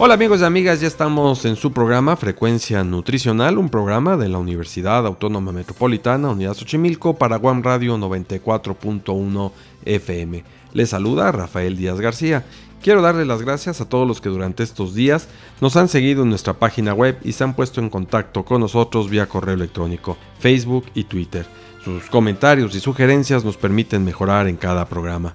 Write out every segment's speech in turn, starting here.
Hola amigos y amigas, ya estamos en su programa Frecuencia Nutricional, un programa de la Universidad Autónoma Metropolitana, Unidad Xochimilco, para Guam Radio 94.1 FM. Les saluda Rafael Díaz García. Quiero darle las gracias a todos los que durante estos días nos han seguido en nuestra página web y se han puesto en contacto con nosotros vía correo electrónico, Facebook y Twitter. Sus comentarios y sugerencias nos permiten mejorar en cada programa.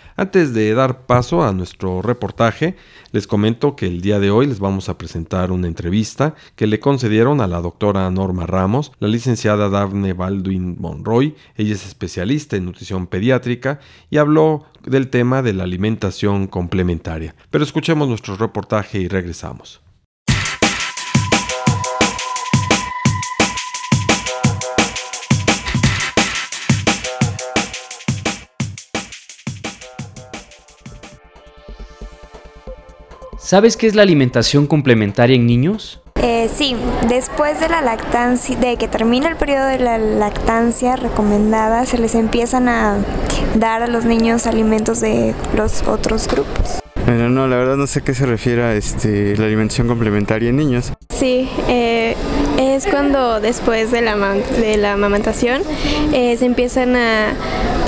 Antes de dar paso a nuestro reportaje, les comento que el día de hoy les vamos a presentar una entrevista que le concedieron a la doctora Norma Ramos, la licenciada Daphne Baldwin Monroy. Ella es especialista en nutrición pediátrica y habló del tema de la alimentación complementaria. Pero escuchemos nuestro reportaje y regresamos. ¿Sabes qué es la alimentación complementaria en niños? Eh, sí, después de la lactancia, de que termina el periodo de la lactancia recomendada, se les empiezan a dar a los niños alimentos de los otros grupos. Bueno, no, la verdad no sé qué se refiere a este, la alimentación complementaria en niños. Sí, eh, es cuando después de la, de la amamantación eh, se empiezan a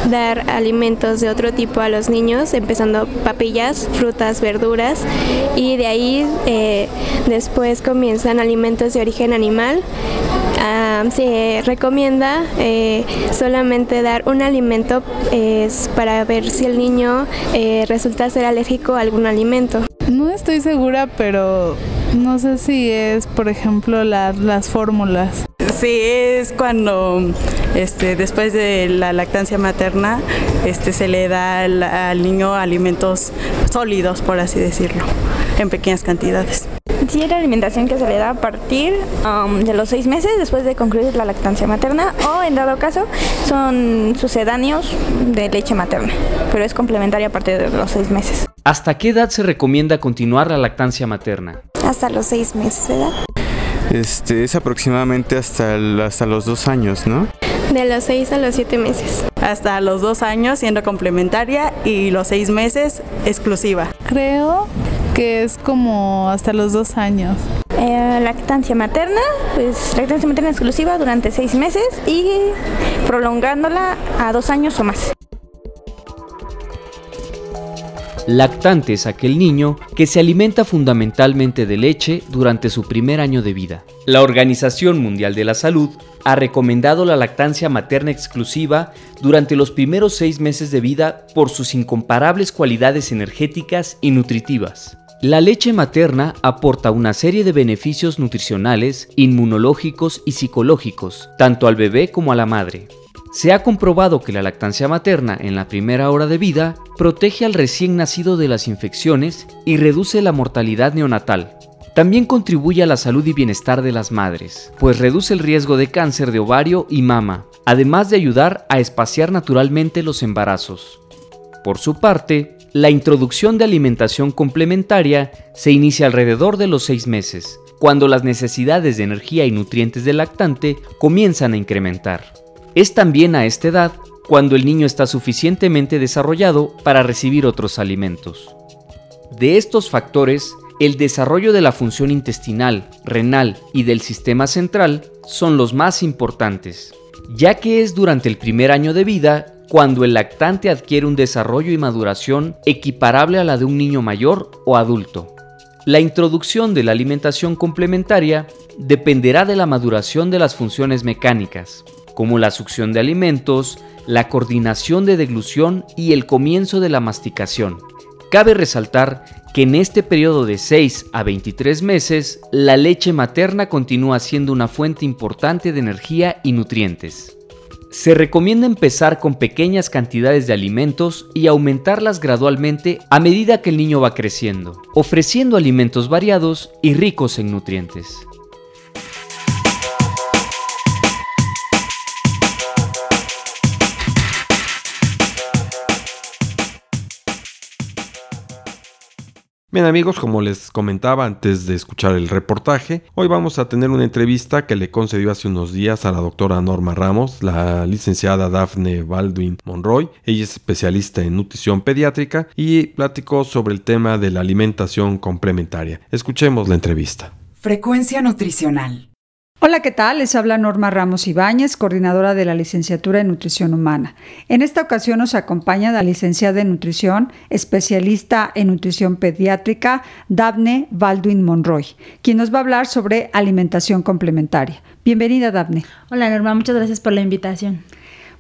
dar alimentos de otro tipo a los niños, empezando papillas, frutas, verduras y de ahí eh, después comienzan alimentos de origen animal. Ah, se recomienda eh, solamente dar un alimento para ver si el niño eh, resulta ser alérgico a algún alimento. No estoy segura, pero no sé si es, por ejemplo, las fórmulas. Sí, es cuando este, después de la lactancia materna este, se le da al, niño alimentos sólidos, por así decirlo, en pequeñas cantidades. Sí, es la alimentación que se le da a partir um, de los seis meses después de concluir la lactancia materna o en dado caso son sucedáneos de leche materna, pero es complementaria a partir de los seis meses. ¿Hasta qué edad se recomienda continuar la lactancia materna? Hasta los seis meses de edad. Este, es aproximadamente hasta, hasta los dos años, ¿no? De los seis a los siete meses. Hasta los dos años siendo complementaria y los seis meses exclusiva. Creo que es como hasta los dos años. Eh, lactancia materna, pues lactancia materna exclusiva durante seis meses y prolongándola a dos años o más. Lactante es aquel niño que se alimenta fundamentalmente de leche durante su primer año de vida. La Organización Mundial de la Salud ha recomendado la lactancia materna exclusiva durante los primeros seis meses de vida por sus incomparables cualidades energéticas y nutritivas. La leche materna aporta una serie de beneficios nutricionales, inmunológicos y psicológicos, tanto al bebé como a la madre. Se ha comprobado que la lactancia materna en la primera hora de vida protege al recién nacido de las infecciones y reduce la mortalidad neonatal. También contribuye a la salud y bienestar de las madres, pues reduce el riesgo de cáncer de ovario y mama, además de ayudar a espaciar naturalmente los embarazos. Por su parte, la introducción de alimentación complementaria se inicia alrededor de los seis meses, cuando las necesidades de energía y nutrientes del lactante comienzan a incrementar. Es también a esta edad cuando el niño está suficientemente desarrollado para recibir otros alimentos. De estos factores, el desarrollo de la función intestinal, renal y del sistema central son los más importantes, ya que es durante el primer año de vida cuando el lactante adquiere un desarrollo y maduración equiparable a la de un niño mayor o adulto. La introducción de la alimentación complementaria dependerá de la maduración de las funciones mecánicas, como la succión de alimentos, la coordinación de deglución y el comienzo de la masticación. Cabe resaltar que en este periodo de 6 a 23 meses, la leche materna continúa siendo una fuente importante de energía y nutrientes. Se recomienda empezar con pequeñas cantidades de alimentos y aumentarlas gradualmente a medida que el niño va creciendo, ofreciendo alimentos variados y ricos en nutrientes. Bien amigos, como les comentaba antes de escuchar el reportaje, hoy vamos a tener una entrevista que le concedió hace unos días a la doctora Norma Ramos, la licenciada Daphne Baldwin Monroy. Ella es especialista en nutrición pediátrica y platicó sobre el tema de la alimentación complementaria. Escuchemos la entrevista. Frecuencia nutricional. Hola, ¿qué tal? Les habla Norma Ramos Ibáñez, coordinadora de la licenciatura en Nutrición Humana. En esta ocasión nos acompaña la licenciada en Nutrición, especialista en nutrición pediátrica, Daphne Baldwin Monroy, quien nos va a hablar sobre alimentación complementaria. Bienvenida, Daphne. Hola, Norma, muchas gracias por la invitación.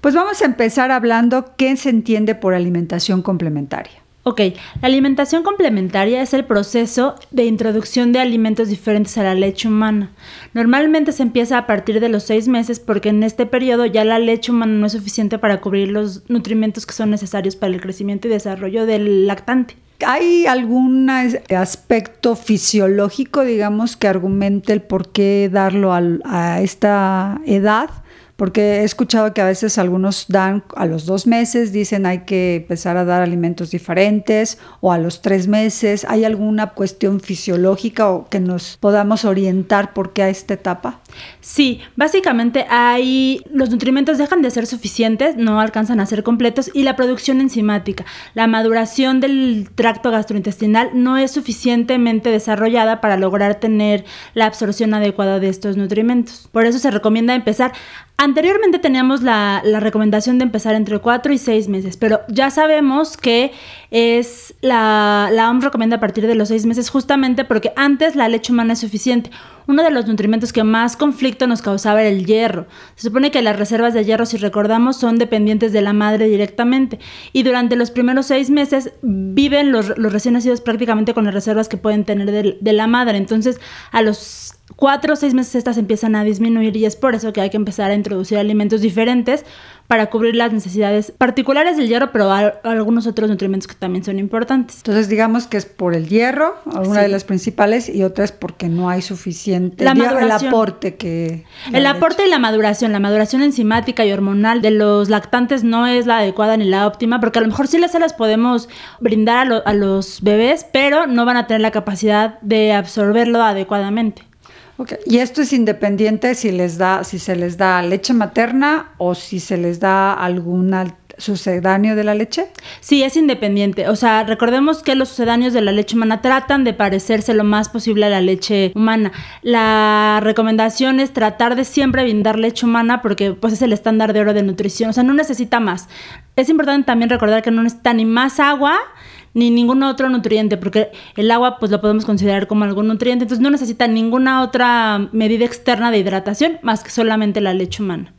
Pues vamos a empezar hablando qué se entiende por alimentación complementaria. Ok, la alimentación complementaria es el proceso de introducción de alimentos diferentes a la leche humana. Normalmente se empieza a partir de los seis meses porque en este periodo ya la leche humana no es suficiente para cubrir los nutrimentos que son necesarios para el crecimiento y desarrollo del lactante. ¿Hay algún aspecto fisiológico, digamos, que argumente el por qué darlo a esta edad? Porque he escuchado que a veces algunos dan a los dos meses, dicen hay que empezar a dar alimentos diferentes o a los tres meses. ¿Hay alguna cuestión fisiológica o que nos podamos orientar por qué a esta etapa? Sí, básicamente hay los nutrimentos dejan de ser suficientes, no alcanzan a ser completos y la producción enzimática, la maduración del tracto gastrointestinal no es suficientemente desarrollada para lograr tener la absorción adecuada de estos nutrimentos. Por eso se recomienda empezar Anteriormente teníamos la, recomendación de empezar entre 4 y 6 meses, pero ya sabemos que es la, la OMS recomienda a partir de los 6 meses justamente porque antes la leche humana es suficiente. Uno de los nutrimentos que más conflicto nos causaba era el hierro. Se supone que las reservas de hierro, si recordamos, son dependientes de la madre directamente. Y durante los primeros seis meses viven los, recién nacidos prácticamente con las reservas que pueden tener de, de la madre. Entonces, a los cuatro o seis meses estas empiezan a disminuir y es por eso que hay que empezar a introducir alimentos diferentes para cubrir las necesidades particulares del hierro, pero algunos otros nutrimentos que también son importantes. Entonces digamos que es por el hierro, una de las principales, y otra es porque no hay suficiente el aporte que... El aporte y la maduración, la maduración enzimática y hormonal de los lactantes no es la adecuada ni la óptima, porque a lo mejor sí las, las podemos brindar a, a los bebés, pero no van a tener la capacidad de absorberlo adecuadamente. Y esto es independiente si les da, si se les da leche materna o si se les da algún sucedáneo de la leche? Sí, es independiente. O sea, recordemos que los sucedáneos de la leche humana tratan de parecerse lo más posible a la leche humana. La recomendación es tratar de siempre brindar leche humana porque pues es el estándar de oro de nutrición. O sea, no necesita más. Es importante también recordar que no necesita ni más agua ni ningún otro nutriente, porque el agua pues lo podemos considerar como algún nutriente, entonces no necesita ninguna otra medida externa de hidratación más que solamente la leche humana.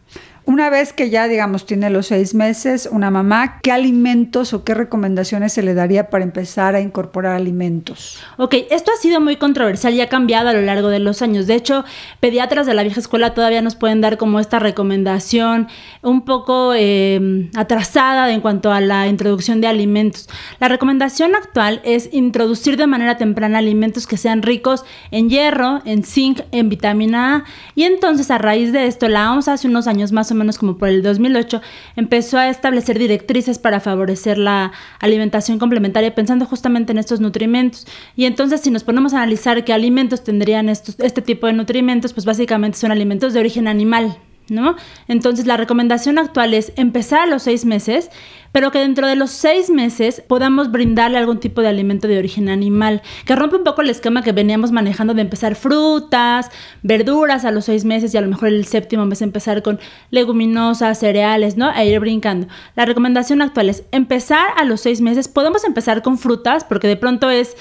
Una vez que ya, digamos, tiene los seis meses, una mamá, ¿qué alimentos o qué recomendaciones se le daría para empezar a incorporar alimentos? Ok, esto ha sido muy controversial y ha cambiado a lo largo de los años. De hecho, pediatras de la vieja escuela todavía nos pueden dar como esta recomendación un poco eh, atrasada en cuanto a la introducción de alimentos. La recomendación actual es introducir de manera temprana alimentos que sean ricos en hierro, en zinc, en vitamina A. Y entonces, a raíz de esto, la OMS hace unos años más o menos como por el 2008, empezó a establecer directrices para favorecer la alimentación complementaria pensando justamente en estos nutrimentos. Y entonces si nos ponemos a analizar qué alimentos tendrían estos, este tipo de nutrimentos, pues básicamente son alimentos de origen animal. ¿No? Entonces la recomendación actual es empezar a los seis meses, pero que dentro de los seis meses podamos brindarle algún tipo de alimento de origen animal, que rompe un poco el esquema que veníamos manejando de empezar frutas, verduras a los seis meses y a lo mejor el séptimo mes empezar con leguminosas, cereales, ¿no? E ir brincando. La recomendación actual es empezar a los seis meses, podemos empezar con frutas, porque de pronto es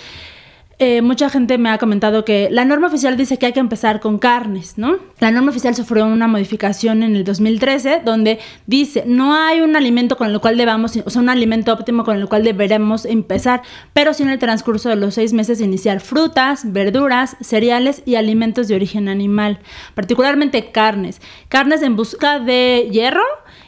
eh, mucha gente me ha comentado que la norma oficial dice que hay que empezar con carnes, ¿no? La norma oficial sufrió una modificación en el 2013 donde dice no hay un alimento con el cual debamos, o un alimento óptimo con el cual deberemos empezar, pero sí en el transcurso de los seis meses iniciar frutas, verduras, cereales y alimentos de origen animal, particularmente carnes. Carnes en busca de hierro,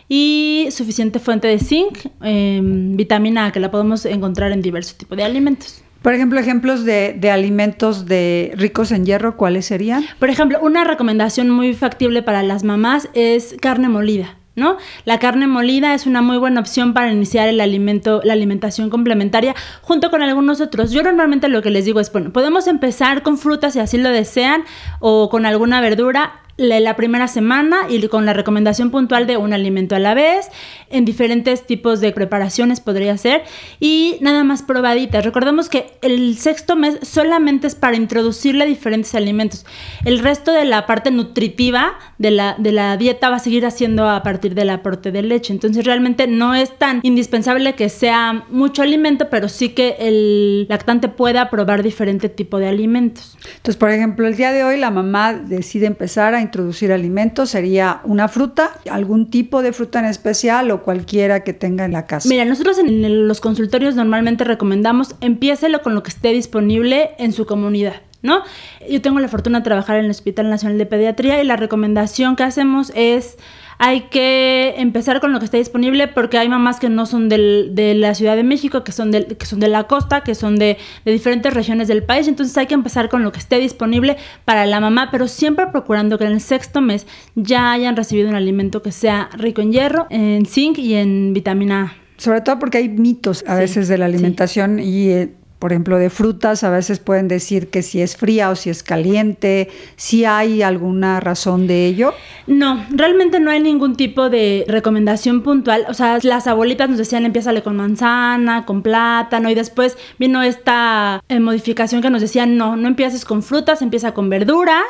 y suficiente fuente de zinc, em, vitamina A, que la podemos encontrar en diversos tipos de alimentos. Por ejemplo, ejemplos de, de, alimentos de ricos en hierro, ¿cuáles serían? Por ejemplo, una recomendación muy factible para las mamás es carne molida. ¿No? La carne molida es una muy buena opción para iniciar el alimento, la alimentación complementaria junto con algunos otros. Yo normalmente lo que les digo es, bueno, podemos empezar con frutas si así lo desean o con alguna verdura la primera semana y con la recomendación puntual de un alimento a la vez, en diferentes tipos de preparaciones podría ser, y nada más probaditas. Recordemos que el sexto mes solamente es para introducirle diferentes alimentos. El resto de la parte nutritiva de la, de la dieta va a seguir haciendo a partir del aporte de leche. Entonces realmente no es tan indispensable que sea mucho alimento, pero sí que el lactante pueda probar diferente tipo de alimentos. Entonces, por ejemplo, el día de hoy la mamá decide empezar a introducir alimentos sería una fruta, algún tipo de fruta en especial o cualquiera que tenga en la casa. Mira, nosotros en los consultorios normalmente recomendamos empiécelo con lo que esté disponible en su comunidad. ¿No? Yo tengo la fortuna de trabajar en el Hospital Nacional de Pediatría y la recomendación que hacemos es hay que empezar con lo que está disponible porque hay mamás que no son de la Ciudad de México, que son de, que son de la costa, que son de, de, diferentes regiones del país. Entonces hay que empezar con lo que esté disponible para la mamá, pero siempre procurando que en el sexto mes ya hayan recibido un alimento que sea rico en hierro, en zinc y en vitamina A. Sobre todo porque hay mitos a veces de la alimentación sí. y eh, por ejemplo, de frutas, a veces pueden decir que si es fría o si es caliente, si hay alguna razón de ello. No, realmente no hay ningún tipo de recomendación puntual. O sea, las abuelitas nos decían empiézale con manzana, con plátano y después vino esta eh, modificación que nos decían no, no empieces con frutas, empieza con verduras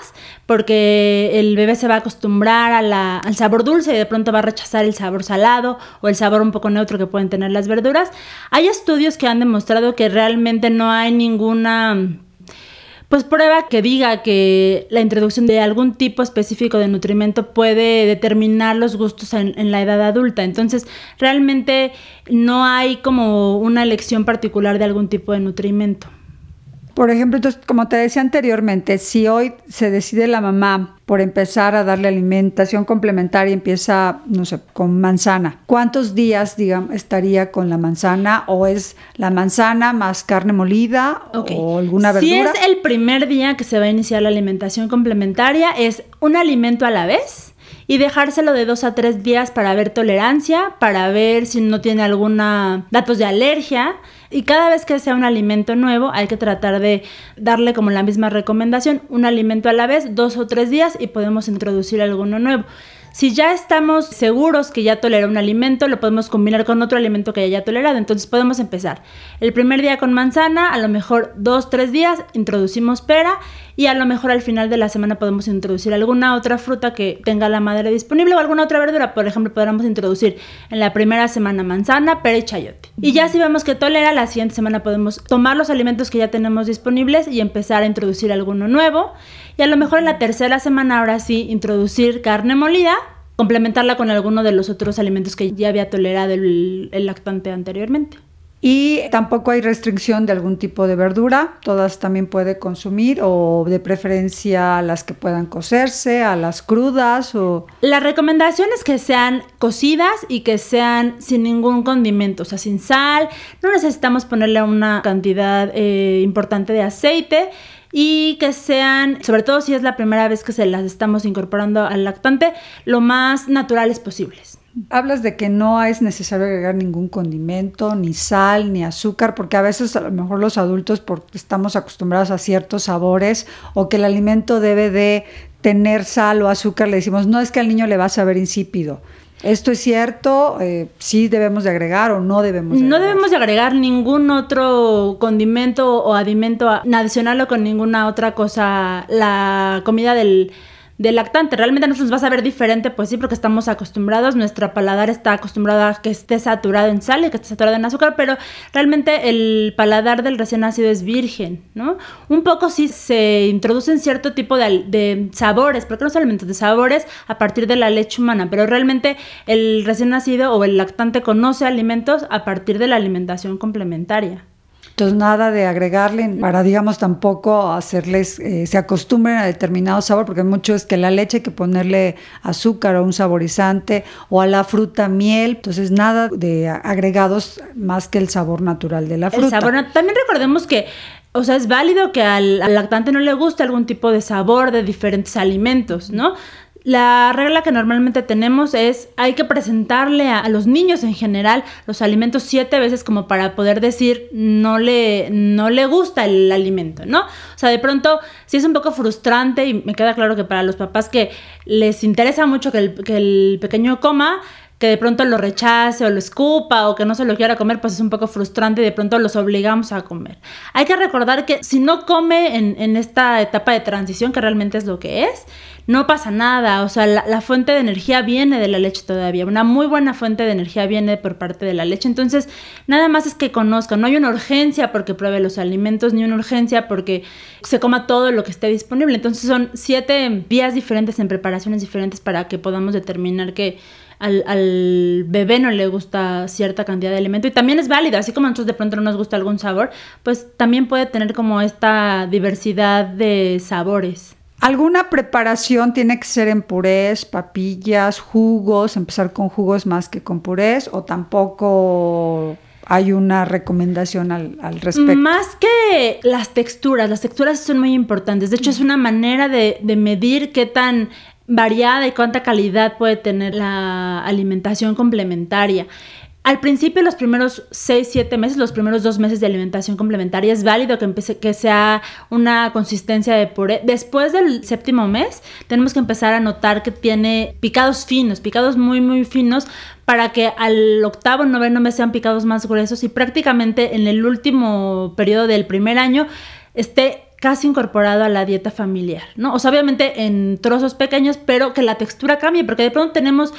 porque el bebé se va a acostumbrar al sabor dulce y de pronto va a rechazar el sabor salado o el sabor un poco neutro que pueden tener las verduras. Hay estudios que han demostrado que realmente no hay ninguna pues prueba que diga que la introducción de algún tipo específico de nutrimento puede determinar los gustos en, en, la edad adulta. Entonces, realmente no hay como una elección particular de algún tipo de nutrimento. Por ejemplo, entonces, como te decía anteriormente, si hoy se decide la mamá por empezar a darle alimentación complementaria, empieza, no sé, con manzana, ¿cuántos días, digamos, estaría con la manzana? ¿O es la manzana más carne molida okay. o alguna verdura? Si es el primer día que se va a iniciar la alimentación complementaria, es un alimento a la vez y dejárselo de dos a tres días para ver tolerancia, para ver si no tiene alguna datos de alergia. Y cada vez que sea un alimento nuevo, hay que tratar de darle como la misma recomendación, un alimento a la vez, dos o tres días y podemos introducir alguno nuevo. Si ya estamos seguros que ya tolera un alimento, lo podemos combinar con otro alimento que haya tolerado. Entonces podemos empezar. El primer día con manzana, a lo mejor dos, tres días, introducimos pera y a lo mejor al final de la semana podemos introducir alguna otra fruta que tenga la madera disponible o alguna otra verdura. Por ejemplo, podríamos introducir en la primera semana manzana, pera y chayote. Y ya si vemos que tolera, la siguiente semana podemos tomar los alimentos que ya tenemos disponibles y empezar a introducir alguno nuevo. Y a lo mejor en la tercera semana, ahora sí, introducir carne molida, complementarla con alguno de los otros alimentos que ya había tolerado el, el lactante anteriormente. Y tampoco hay restricción de algún tipo de verdura, todas también puede consumir o de preferencia las que puedan cocerse, a las crudas o... La recomendación es que sean cocidas y que sean sin ningún condimento, o sea, sin sal, no necesitamos ponerle una cantidad eh, importante de aceite y que sean, sobre todo si es la primera vez que se las estamos incorporando al lactante, lo más naturales posibles. Hablas de que no es necesario agregar ningún condimento, ni sal, ni azúcar, porque a veces a lo mejor los adultos porque estamos acostumbrados a ciertos sabores o que el alimento debe de tener sal o azúcar, le decimos, no es que al niño le va a saber insípido. ¿Esto es cierto? Eh, ¿Sí debemos de agregar o no debemos de No agregar? debemos de agregar ningún adimento condimento o alimento adicional o con ninguna otra cosa. La comida del del lactante. Realmente nos va a saber diferente, pues sí, porque estamos acostumbrados, nuestro paladar está acostumbrado a que esté saturado en sal y que esté saturado en azúcar, pero realmente el paladar del recién nacido es virgen, ¿no? Un poco sí se introducen cierto tipo de, de sabores, porque no solamente de sabores a partir de la leche humana, pero realmente el recién nacido o el lactante conoce alimentos a partir de la alimentación complementaria. Entonces nada de agregarle para, digamos, tampoco hacerles, eh, se acostumbren a determinado sabor, porque mucho es que la leche hay que ponerle azúcar o un saborizante o a la fruta miel, entonces nada de agregados más que el sabor natural de la fruta. El sabor, también recordemos que o sea, es válido que al, al, lactante no le guste algún tipo de sabor de diferentes alimentos, ¿no? La regla que normalmente tenemos es hay que presentarle a, los niños en general los alimentos siete veces como para poder decir no le, no le gusta el alimento, ¿no? O sea, de pronto sí es un poco frustrante y me queda claro que para los papás que les interesa mucho que el, que el pequeño coma, que de pronto lo rechace o lo escupa o que no se lo quiera comer, pues es un poco frustrante y de pronto los obligamos a comer. Hay que recordar que si no come en, en esta etapa de transición, que realmente es lo que es, no pasa nada, o sea, la, fuente de energía viene de la leche todavía, una muy buena fuente de energía viene por parte de la leche, entonces nada más es que conozcan, no hay una urgencia porque pruebe los alimentos, ni una urgencia porque se coma todo lo que esté disponible, entonces son siete vías diferentes en preparaciones diferentes para que podamos determinar que al, al, bebé no le gusta cierta cantidad de alimento y también es válido, así como a nosotros de pronto no nos gusta algún sabor, pues también puede tener como esta diversidad de sabores. ¿Alguna preparación tiene que ser en purés, papillas, jugos, empezar con jugos más que con purés o tampoco hay una recomendación al, respecto? Más que las texturas, las texturas son muy importantes. De hecho, es una manera de, de medir qué tan variada y cuánta calidad puede tener la alimentación complementaria. Al principio, los primeros 6, 7 meses, los primeros dos meses de alimentación complementaria, es válido que, empiece, que sea una consistencia de puré. Después del séptimo mes, tenemos que empezar a notar que tiene picados finos, picados muy, muy finos, para que al octavo, noveno mes sean picados más gruesos y prácticamente en el último periodo del primer año esté casi incorporado a la dieta familiar, ¿no? O sea, obviamente en trozos pequeños, pero que la textura cambie, porque de pronto tenemos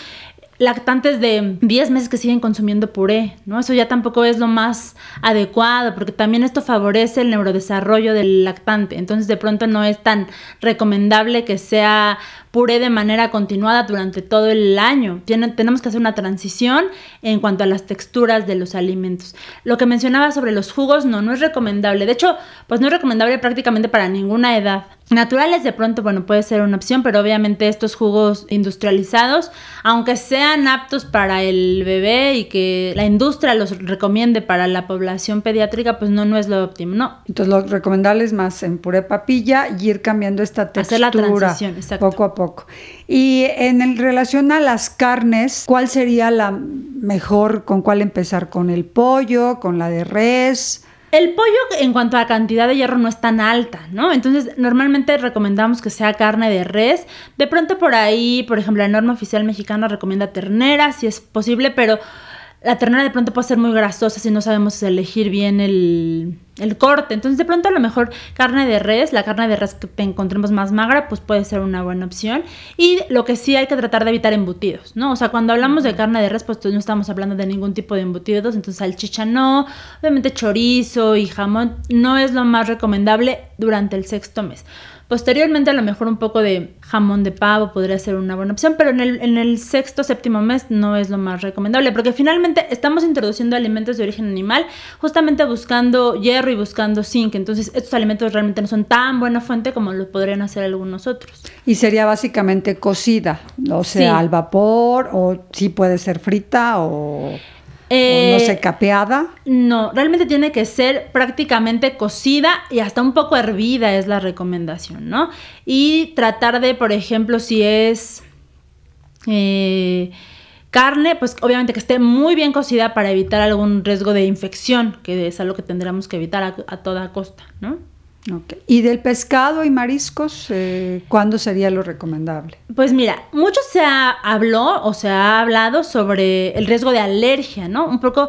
lactantes de 10 meses que siguen consumiendo puré, ¿no? Eso ya tampoco es lo más adecuado, porque también esto favorece el neurodesarrollo del lactante. Entonces, de pronto no es tan recomendable que sea puré de manera continuada durante todo el año. tenemos que hacer una transición en cuanto a las texturas de los alimentos. Lo que mencionaba sobre los jugos, no, no es recomendable. De hecho, pues no es recomendable prácticamente para ninguna edad. Naturales de pronto, bueno, puede ser una opción, pero obviamente estos jugos industrializados, aunque sean aptos para el bebé y que la industria los recomiende para la población pediátrica, pues no, no es lo óptimo, ¿no? Entonces lo recomendable es más en puré papilla y ir cambiando esta textura Hacer la transición, exacto. poco a poco. Y en relación a las carnes, ¿cuál sería la mejor, con cuál empezar? ¿Con el pollo, con la de res? El pollo en cuanto a cantidad de hierro no es tan alta, ¿no? Entonces normalmente recomendamos que sea carne de res. De pronto por ahí, por ejemplo, la norma oficial mexicana recomienda ternera, si es posible, pero la ternera de pronto puede ser muy grasosa si no sabemos elegir bien el, corte. Entonces, de pronto, a lo mejor carne de res, la carne de res que encontremos más magra, pues puede ser una buena opción. Y lo que sí hay que tratar de evitar embutidos, ¿no? O sea, cuando hablamos de carne de res, pues no estamos hablando de ningún tipo de embutidos. Entonces, salchicha no, obviamente chorizo y jamón no es lo más recomendable durante el sexto mes. Posteriormente a lo mejor un poco de jamón de pavo podría ser una buena opción, pero en el, en el sexto, séptimo mes no es lo más recomendable, porque finalmente estamos introduciendo alimentos de origen animal justamente buscando hierro y buscando zinc, entonces estos alimentos realmente no son tan buena fuente como lo podrían hacer algunos otros. Y sería básicamente cocida, o sea, al vapor, o sí puede ser frita o... Eh, no sé, capeada. No, realmente tiene que ser prácticamente cocida y hasta un poco hervida es la recomendación, ¿no? Y tratar de, por ejemplo, si es eh, carne, pues obviamente que esté muy bien cocida para evitar algún riesgo de infección, que es algo que tendremos que evitar a toda costa, ¿no? ¿Y del pescado y mariscos, eh, cuándo sería lo recomendable? Pues mira, mucho se habló o se ha hablado sobre el riesgo de alergia, ¿no? Un poco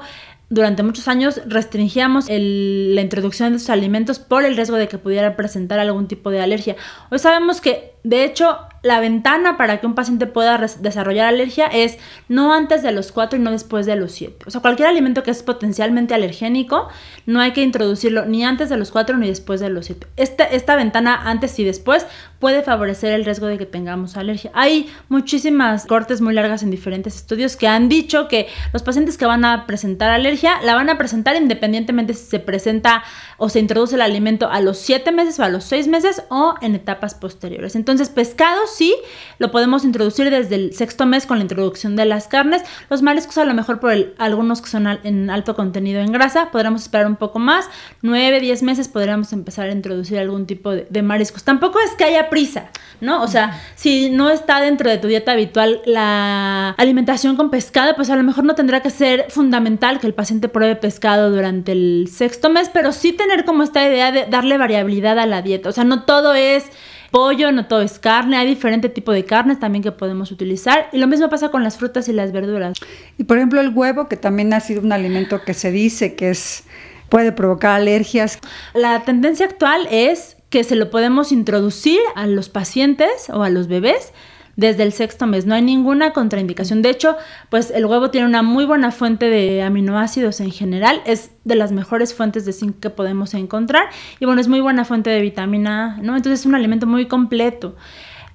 durante muchos años restringíamos la introducción de estos alimentos por el riesgo de que pudieran presentar algún tipo de alergia. Hoy sabemos que De hecho, la ventana para que un paciente pueda desarrollar alergia es no antes de los 4 y no después de los 7. O sea, cualquier alimento que es potencialmente alergénico, no hay que introducirlo ni antes de los 4 ni después de los 7. Esta, esta ventana antes y después puede favorecer el riesgo de que tengamos alergia. Hay muchísimas cortes muy largas en diferentes estudios que han dicho que los pacientes que van a presentar alergia la van a presentar independientemente si se presenta o se introduce el alimento a los 7 meses o a los 6 meses o en etapas posteriores. Entonces, pescados sí, lo podemos introducir desde el sexto mes con la introducción de las carnes. Los mariscos a lo mejor por algunos que son en alto contenido en grasa, podremos esperar un poco más. 9, 10 meses podríamos empezar a introducir algún tipo de, de mariscos. Tampoco es que haya prisa, ¿no? O sea, si no está dentro de tu dieta habitual la alimentación con pescado, pues a lo mejor no tendrá que ser fundamental que el paciente pruebe pescado durante el sexto mes, pero sí tener como esta idea de darle variabilidad a la dieta. O sea, no todo es pollo, no todo es carne, hay diferente tipo de carnes también que podemos utilizar y lo mismo pasa con las frutas y las verduras. Y por ejemplo el huevo, que también ha sido un alimento que se dice que es puede provocar alergias. La tendencia actual es que se lo podemos introducir a los pacientes o a los bebés desde el sexto mes. No hay ninguna contraindicación. De hecho, pues el huevo tiene una muy buena fuente de aminoácidos en general. Es de las mejores fuentes de zinc que podemos encontrar. Y bueno, es muy buena fuente de vitamina ¿no? Entonces es un alimento muy completo.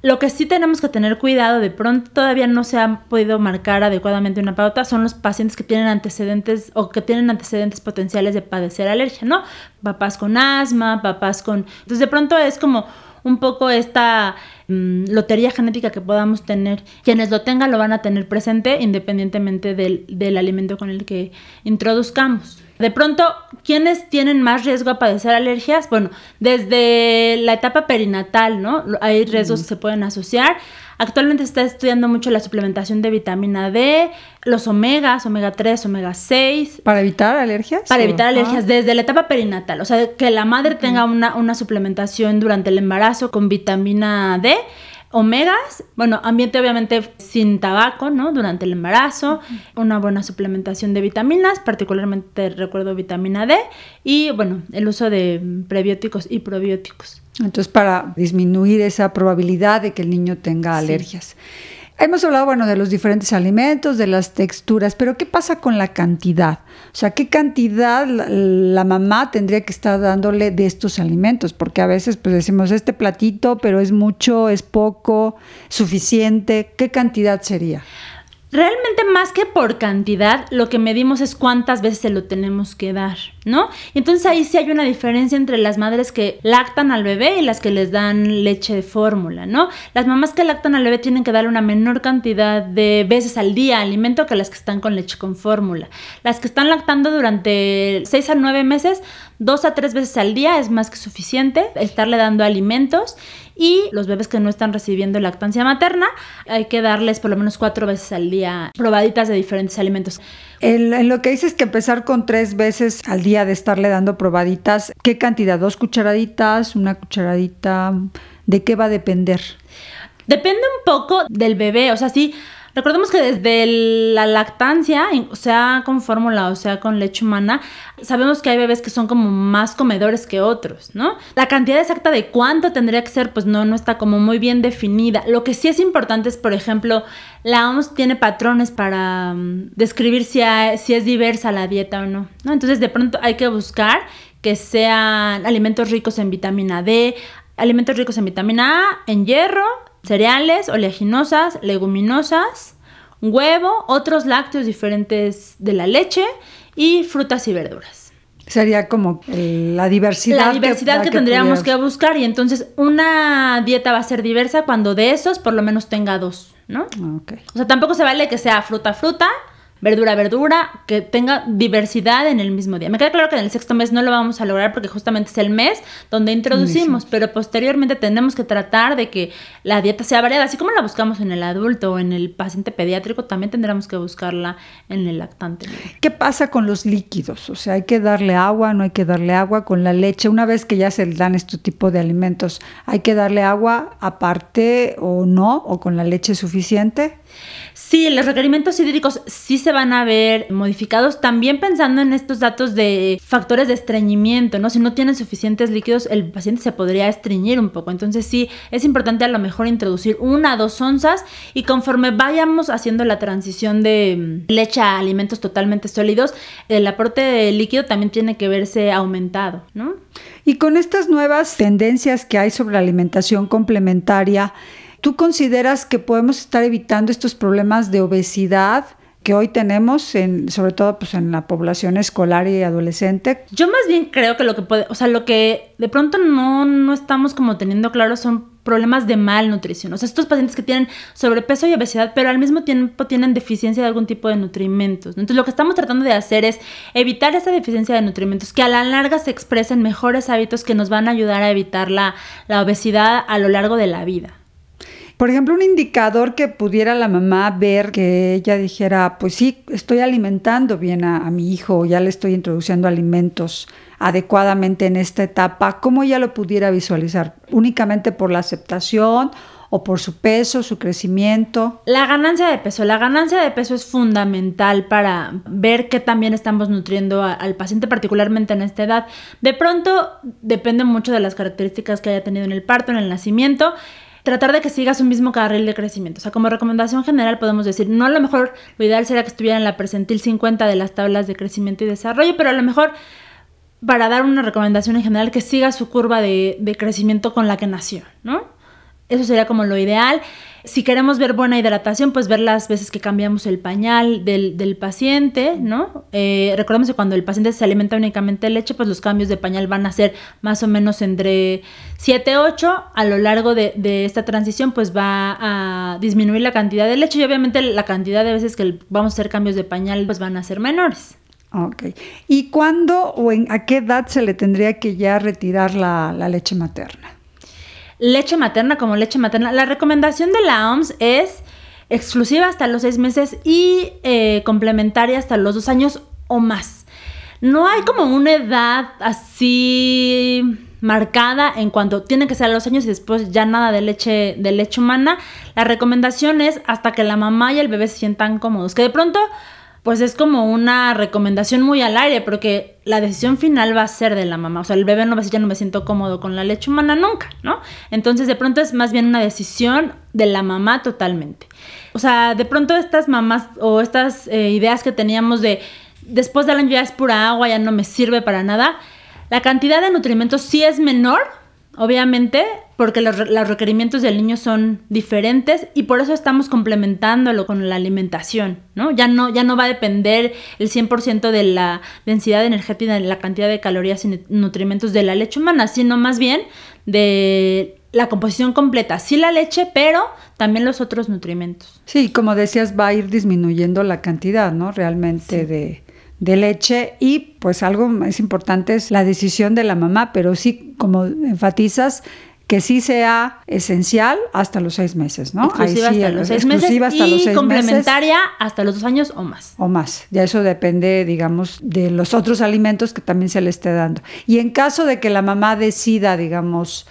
Lo que sí tenemos que tener cuidado, de pronto todavía no se ha podido marcar adecuadamente una pauta, son los pacientes que tienen antecedentes o que tienen antecedentes potenciales de padecer alergia, ¿no? Papás con asma, papás con... Entonces de pronto es como un poco esta mm, lotería genética que podamos tener. Quienes lo tengan lo van a tener presente independientemente del, del alimento con el que introduzcamos. De pronto, ¿quiénes tienen más riesgo a padecer alergias? Bueno, desde la etapa perinatal, ¿no? Hay riesgos que se pueden asociar. Actualmente se está estudiando mucho la suplementación de vitamina D, los omegas, omega 3, omega 6. ¿Para evitar alergias? Para evitar alergias desde la etapa perinatal. O sea, que la madre tenga una, una suplementación durante el embarazo con vitamina D omegas, bueno, ambiente obviamente sin tabaco, ¿no? Durante el embarazo, una buena suplementación de vitaminas, particularmente recuerdo vitamina D y bueno, el uso de prebióticos y probióticos. Entonces, para disminuir esa probabilidad de que el niño tenga alergias. Hemos hablado, bueno, de los diferentes alimentos, de las texturas, pero ¿qué pasa con la cantidad? O sea, ¿qué cantidad la, mamá tendría que estar dándole de estos alimentos? Porque a veces pues decimos este platito, pero es mucho, es poco, suficiente. ¿Qué cantidad sería? realmente más que por cantidad, lo que medimos es cuántas veces se lo tenemos que dar, ¿no? Entonces ahí sí hay una diferencia entre las madres que lactan al bebé y las que les dan leche de fórmula, ¿no? Las mamás que lactan al bebé tienen que darle una menor cantidad de veces al día alimento que las que están con leche con fórmula. Las que están lactando durante 6 a 9 meses, dos a tres veces al día es más que suficiente estarle dando alimentos y los bebés que no están recibiendo lactancia materna, hay que darles por lo menos cuatro veces al día probaditas de diferentes alimentos. En, lo que dices que empezar con tres veces al día de estarle dando probaditas, ¿qué cantidad? ¿Dos cucharaditas? ¿Una cucharadita? ¿De qué va a depender? Depende un poco del bebé, o sea, sí Recordemos que desde la lactancia, sea con fórmula o sea con leche humana, sabemos que hay bebés que son como más comedores que otros, ¿no? La cantidad exacta de cuánto tendría que ser, pues no, no está como muy bien definida. Lo que sí es importante es, por ejemplo, la OMS tiene patrones para mm, describir si, si es diversa la dieta o no, ¿no? Entonces de pronto hay que buscar que sean alimentos ricos en vitamina D, alimentos ricos en vitamina A, en hierro, cereales, oleaginosas, leguminosas, huevo, otros lácteos diferentes de la leche y frutas y verduras. Sería como la diversidad. La diversidad que, tendríamos que buscar y entonces una dieta va a ser diversa cuando de esos por lo menos tenga dos, ¿no? Okay. O sea, tampoco se vale que sea fruta, fruta, verdura, verdura, que tenga diversidad en el mismo día. Me queda claro que en el sexto mes no lo vamos a lograr porque justamente es el mes donde introducimos, pero posteriormente tenemos que tratar de que la dieta sea variada, así como la buscamos en el adulto o en el paciente pediátrico, también tendremos que buscarla en el lactante. ¿Qué pasa con los líquidos? O sea, hay que darle agua, no hay que darle agua con la leche. Una vez que ya se dan este tipo de alimentos, ¿hay que darle agua aparte o no, o con la leche suficiente? Sí, los requerimientos hídricos sí se van a ver modificados también pensando en estos datos de factores de estreñimiento, ¿no? Si no tienen suficientes líquidos, el paciente se podría estreñir un poco. Entonces sí, es importante a lo mejor introducir una dos onzas y conforme vayamos haciendo la transición de mm, leche a alimentos totalmente sólidos, el aporte de líquido también tiene que verse aumentado, ¿no? Y con estas nuevas tendencias que hay sobre la alimentación complementaria, ¿tú consideras que podemos estar evitando estos problemas de obesidad? que hoy tenemos, en, sobre todo pues, en la población escolar y adolescente. Yo más bien creo que lo que puede, o sea, lo que de pronto no, no estamos como teniendo claro son problemas de malnutrición. O sea, estos pacientes que tienen sobrepeso y obesidad, pero al mismo tiempo tienen deficiencia de algún tipo de nutrimentos. Entonces, lo que estamos tratando de hacer es evitar esa deficiencia de nutrimentos, que a la larga se expresen mejores hábitos que nos van a ayudar a evitar la, la obesidad a lo largo de la vida. Por ejemplo, un indicador que pudiera la mamá ver que ella dijera, pues sí, estoy alimentando bien a, mi hijo, ya le estoy introduciendo alimentos adecuadamente en esta etapa, ¿cómo ella lo pudiera visualizar? ¿Únicamente por la aceptación o por su peso, su crecimiento? La ganancia de peso. La ganancia de peso es fundamental para ver que también estamos nutriendo al paciente, particularmente en esta edad. De pronto, depende mucho de las características que haya tenido en el parto, en el nacimiento tratar de que siga su mismo carril de crecimiento. O sea, como recomendación general podemos decir, no a lo mejor lo ideal sería que estuviera en la percentil 50 de las tablas de crecimiento y desarrollo, pero a lo mejor para dar una recomendación en general que siga su curva de, de crecimiento con la que nació, ¿no? Eso sería como lo ideal. Si queremos ver buena hidratación, pues ver las veces que cambiamos el pañal del, del paciente, ¿no? Eh, recordemos que cuando el paciente se alimenta únicamente de leche, pues los cambios de pañal van a ser más o menos entre 7, 8. A lo largo de, de esta transición, pues va a disminuir la cantidad de leche y obviamente la cantidad de veces que vamos a hacer cambios de pañal, pues van a ser menores. Ok. ¿Y cuándo o en, a qué edad se le tendría que ya retirar la, la leche materna? Leche materna como leche materna. La recomendación de la OMS es exclusiva hasta los seis meses y eh, complementaria hasta los dos años o más. No hay como una edad así marcada en cuanto tiene que ser a los años y después ya nada de leche de leche humana. La recomendación es hasta que la mamá y el bebé se sientan cómodos. Que de pronto pues es como una recomendación muy al aire, porque la decisión final va a ser de la mamá. O sea, el bebé no va a decir, ya no me siento cómodo con la leche humana nunca, ¿no? Entonces, de pronto es más bien una decisión de la mamá totalmente. O sea, de pronto estas mamás o estas eh, ideas que teníamos de después del año ya es pura agua, ya no me sirve para nada, la cantidad de nutrimentos sí es menor, obviamente, porque los, los, requerimientos del niño son diferentes y por eso estamos complementándolo con la alimentación, ¿no? Ya no, ya no va a depender el 100% de la densidad energética, de la cantidad de calorías y nutrimentos de la leche humana, sino más bien de la composición completa, sí la leche, pero también los otros nutrimentos. Sí, como decías, va a ir disminuyendo la cantidad, ¿no? Realmente sí. de, de leche y pues algo más importante es la decisión de la mamá, pero sí, como enfatizas, que sí sea esencial hasta los seis meses, ¿no? Exclusiva Ahí sí, hasta los seis meses hasta y los seis complementaria meses, hasta los dos años o más. O más. Ya eso depende, digamos, de los otros alimentos que también se le esté dando. Y en caso de que la mamá decida, digamos,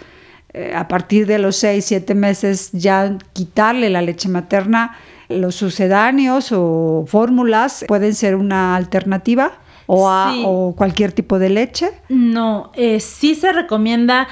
eh, a partir de los seis, siete meses ya quitarle la leche materna, los sucedáneos o fórmulas pueden ser una alternativa o, a, Sí. o cualquier tipo de leche. No, eh, sí se recomienda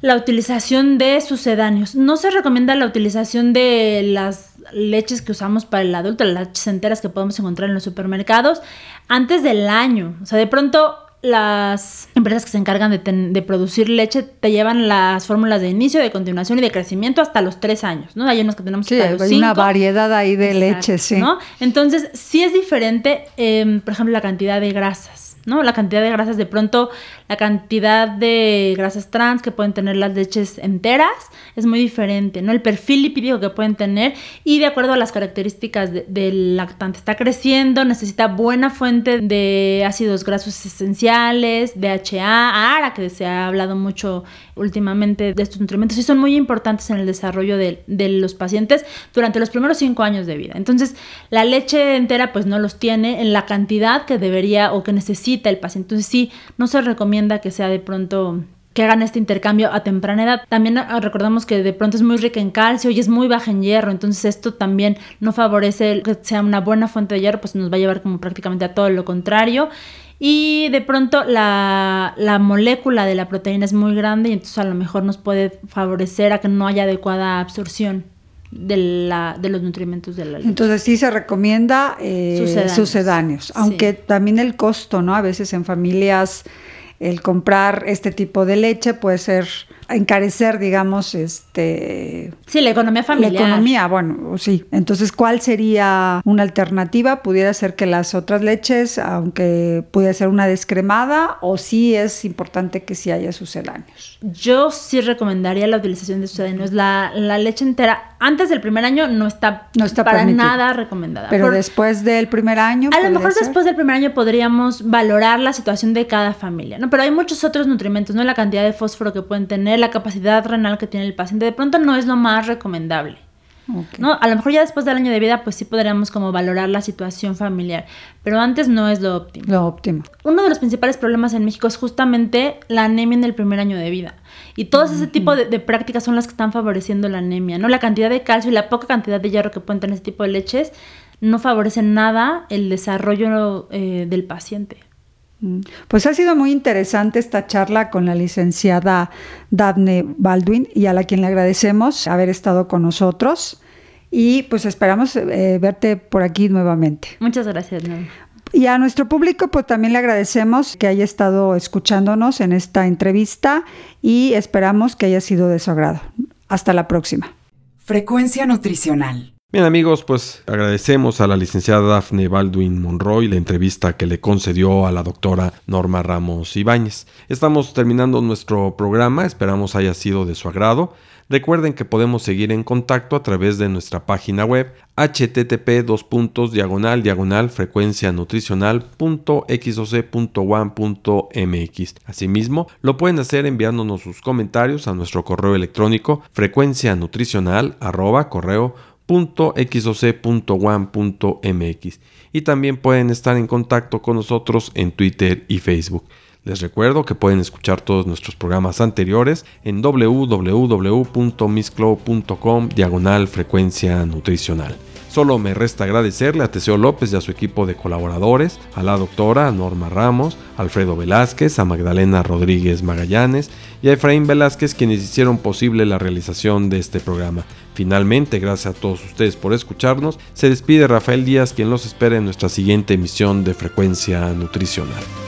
la utilización de sucedáneos. No se recomienda la utilización de las leches que usamos para el adulto, las leches enteras que podemos encontrar en los supermercados, antes del año. O sea, de pronto las empresas que se encargan de, ten- de producir leche te llevan las fórmulas de inicio, de continuación y de crecimiento hasta los tres años, ¿no? Hay unos que tenemos Sí, hasta los hay una variedad ahí de Exacto, leche, sí. ¿no? Entonces, sí es diferente, eh, por ejemplo, la cantidad de grasas, ¿no? La cantidad de grasas, de pronto, la cantidad de grasas trans que pueden tener las leches enteras es muy diferente, ¿no? El perfil lipídico que pueden tener y de acuerdo a las características de- del lactante. Está creciendo, necesita buena fuente de ácidos grasos esenciales, DHA, ARA, que se ha hablado mucho últimamente de estos nutrimentos y son muy importantes en el desarrollo de, de los pacientes durante los primeros cinco años de vida. Entonces, la leche entera pues no los tiene en la cantidad que debería o que necesita el paciente. Entonces, sí, no se recomienda que sea de pronto que hagan este intercambio a temprana edad. También ah, recordamos que de pronto es muy rica en calcio y es muy baja en hierro, entonces esto también no favorece que sea una buena fuente de hierro, pues nos va a llevar como prácticamente a todo lo contrario. Y de pronto la, la, molécula de la proteína es muy grande y entonces a lo mejor nos puede favorecer a que no haya adecuada absorción de, la, de los nutrimentos de la leche. Entonces sí se recomienda eh, sucedáneos, aunque también el costo, ¿no? A veces en familias el comprar este tipo de leche puede ser encarecer, digamos, este... Sí, la economía familiar. La economía, bueno, sí. Entonces, ¿cuál sería una alternativa? Pudiera ser que las otras leches, aunque pudiera ser una descremada, o sí es importante que sí haya sucedáneos. Yo sí recomendaría la utilización de sucedáneos. La, la leche entera, antes del primer año, no está, no está para nada recomendada. Pero después del primer año... A lo mejor después del primer año podríamos valorar la situación de cada familia, ¿no? Pero hay muchos otros nutrimentos, ¿no? La cantidad de fósforo que pueden tener, la capacidad renal que tiene el paciente, de pronto no es lo más recomendable. ¿no? A lo mejor ya después del año de vida, pues sí podríamos como valorar la situación familiar, pero antes no es lo óptimo. Lo óptimo. Uno de los principales problemas en México es justamente la anemia en el primer año de vida. Y todo ese tipo de, prácticas son las que están favoreciendo la anemia, ¿no? La cantidad de calcio y la poca cantidad de hierro que pueden tener ese tipo de leches no favorecen nada el desarrollo eh, del paciente. Pues ha sido muy interesante esta charla con la licenciada Daphne Baldwin y a la quien le agradecemos haber estado con nosotros y pues esperamos eh, verte por aquí nuevamente. Muchas gracias. Y a nuestro público pues también le agradecemos que haya estado escuchándonos en esta entrevista y esperamos que haya sido de su agrado. Hasta la próxima. Frecuencia nutricional. Bien amigos, pues agradecemos a la licenciada Daphne Baldwin Monroy la entrevista que le concedió a la doctora Norma Ramos Ibáñez. Estamos terminando nuestro programa, esperamos haya sido de su agrado. Recuerden que podemos seguir en contacto a través de nuestra página web http diagonal diagonal frecuencia nutricional.xoc.1.mx. Asimismo, lo pueden hacer enviándonos sus comentarios a nuestro correo electrónico frecuencia nutricional correo .xoc.1.mx y también pueden estar en contacto con nosotros en Twitter y Facebook. Les recuerdo que pueden escuchar todos nuestros programas anteriores en www.misclow.com diagonal frecuencia nutricional. Solo me resta agradecerle a Teseo López y a su equipo de colaboradores, a la doctora Norma Ramos, Alfredo Velázquez, a Magdalena Rodríguez Magallanes y a Efraín Velázquez quienes hicieron posible la realización de este programa. Finalmente, gracias a todos ustedes por escucharnos, se despide Rafael Díaz quien los espera en nuestra siguiente emisión de Frecuencia Nutricional.